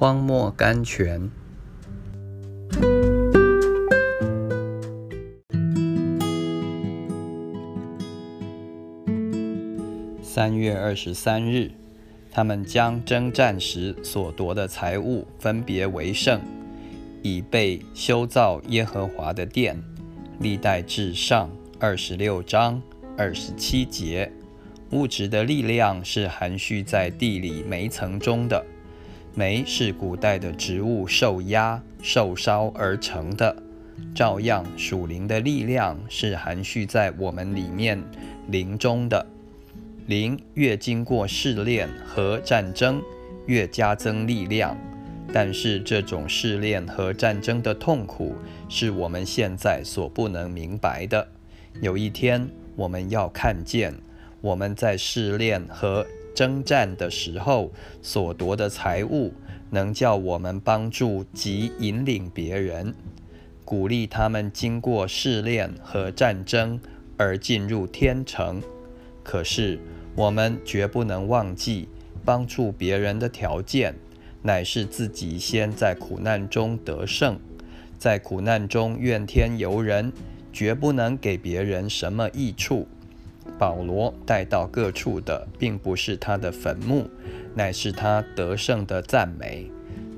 荒漠甘泉。三月二十三日，他们将征战时所夺的财物分别为圣，以备修造耶和华的殿。历代至上二十六章二十七节。物质的力量是含蓄在地里煤层中的，煤是古代的植物受压、受烧而成的。照样，属灵的力量是含蓄在我们里面灵中的。灵越经过试炼和战争，越加增力量。但是，这种试炼和战争的痛苦是我们现在所不能明白的。有一天，我们要看见。我们在试炼和征战的时候所夺的财物，能叫我们帮助及引领别人，鼓励他们经过试炼和战争而进入天城。可是，我们绝不能忘记，帮助别人的条件，乃是自己先在苦难中得胜。在苦难中怨天尤人，绝不能给别人什么益处。保罗带到各处的，并不是他的坟墓，乃是他得胜的赞美。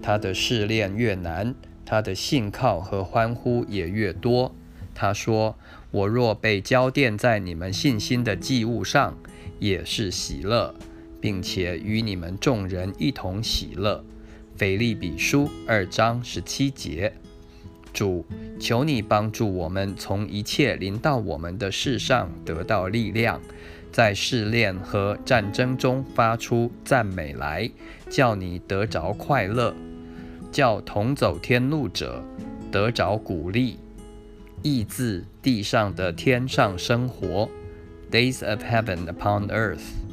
他的试炼越难，他的信靠和欢呼也越多。他说：“我若被交奠在你们信心的祭物上，也是喜乐，并且与你们众人一同喜乐。”腓利比书二章十七节。主，求你帮助我们，从一切临到我们的事上得到力量，在试炼和战争中发出赞美来，叫你得着快乐，叫同走天路者得着鼓励，意自地上的天上生活，Days of heaven upon earth。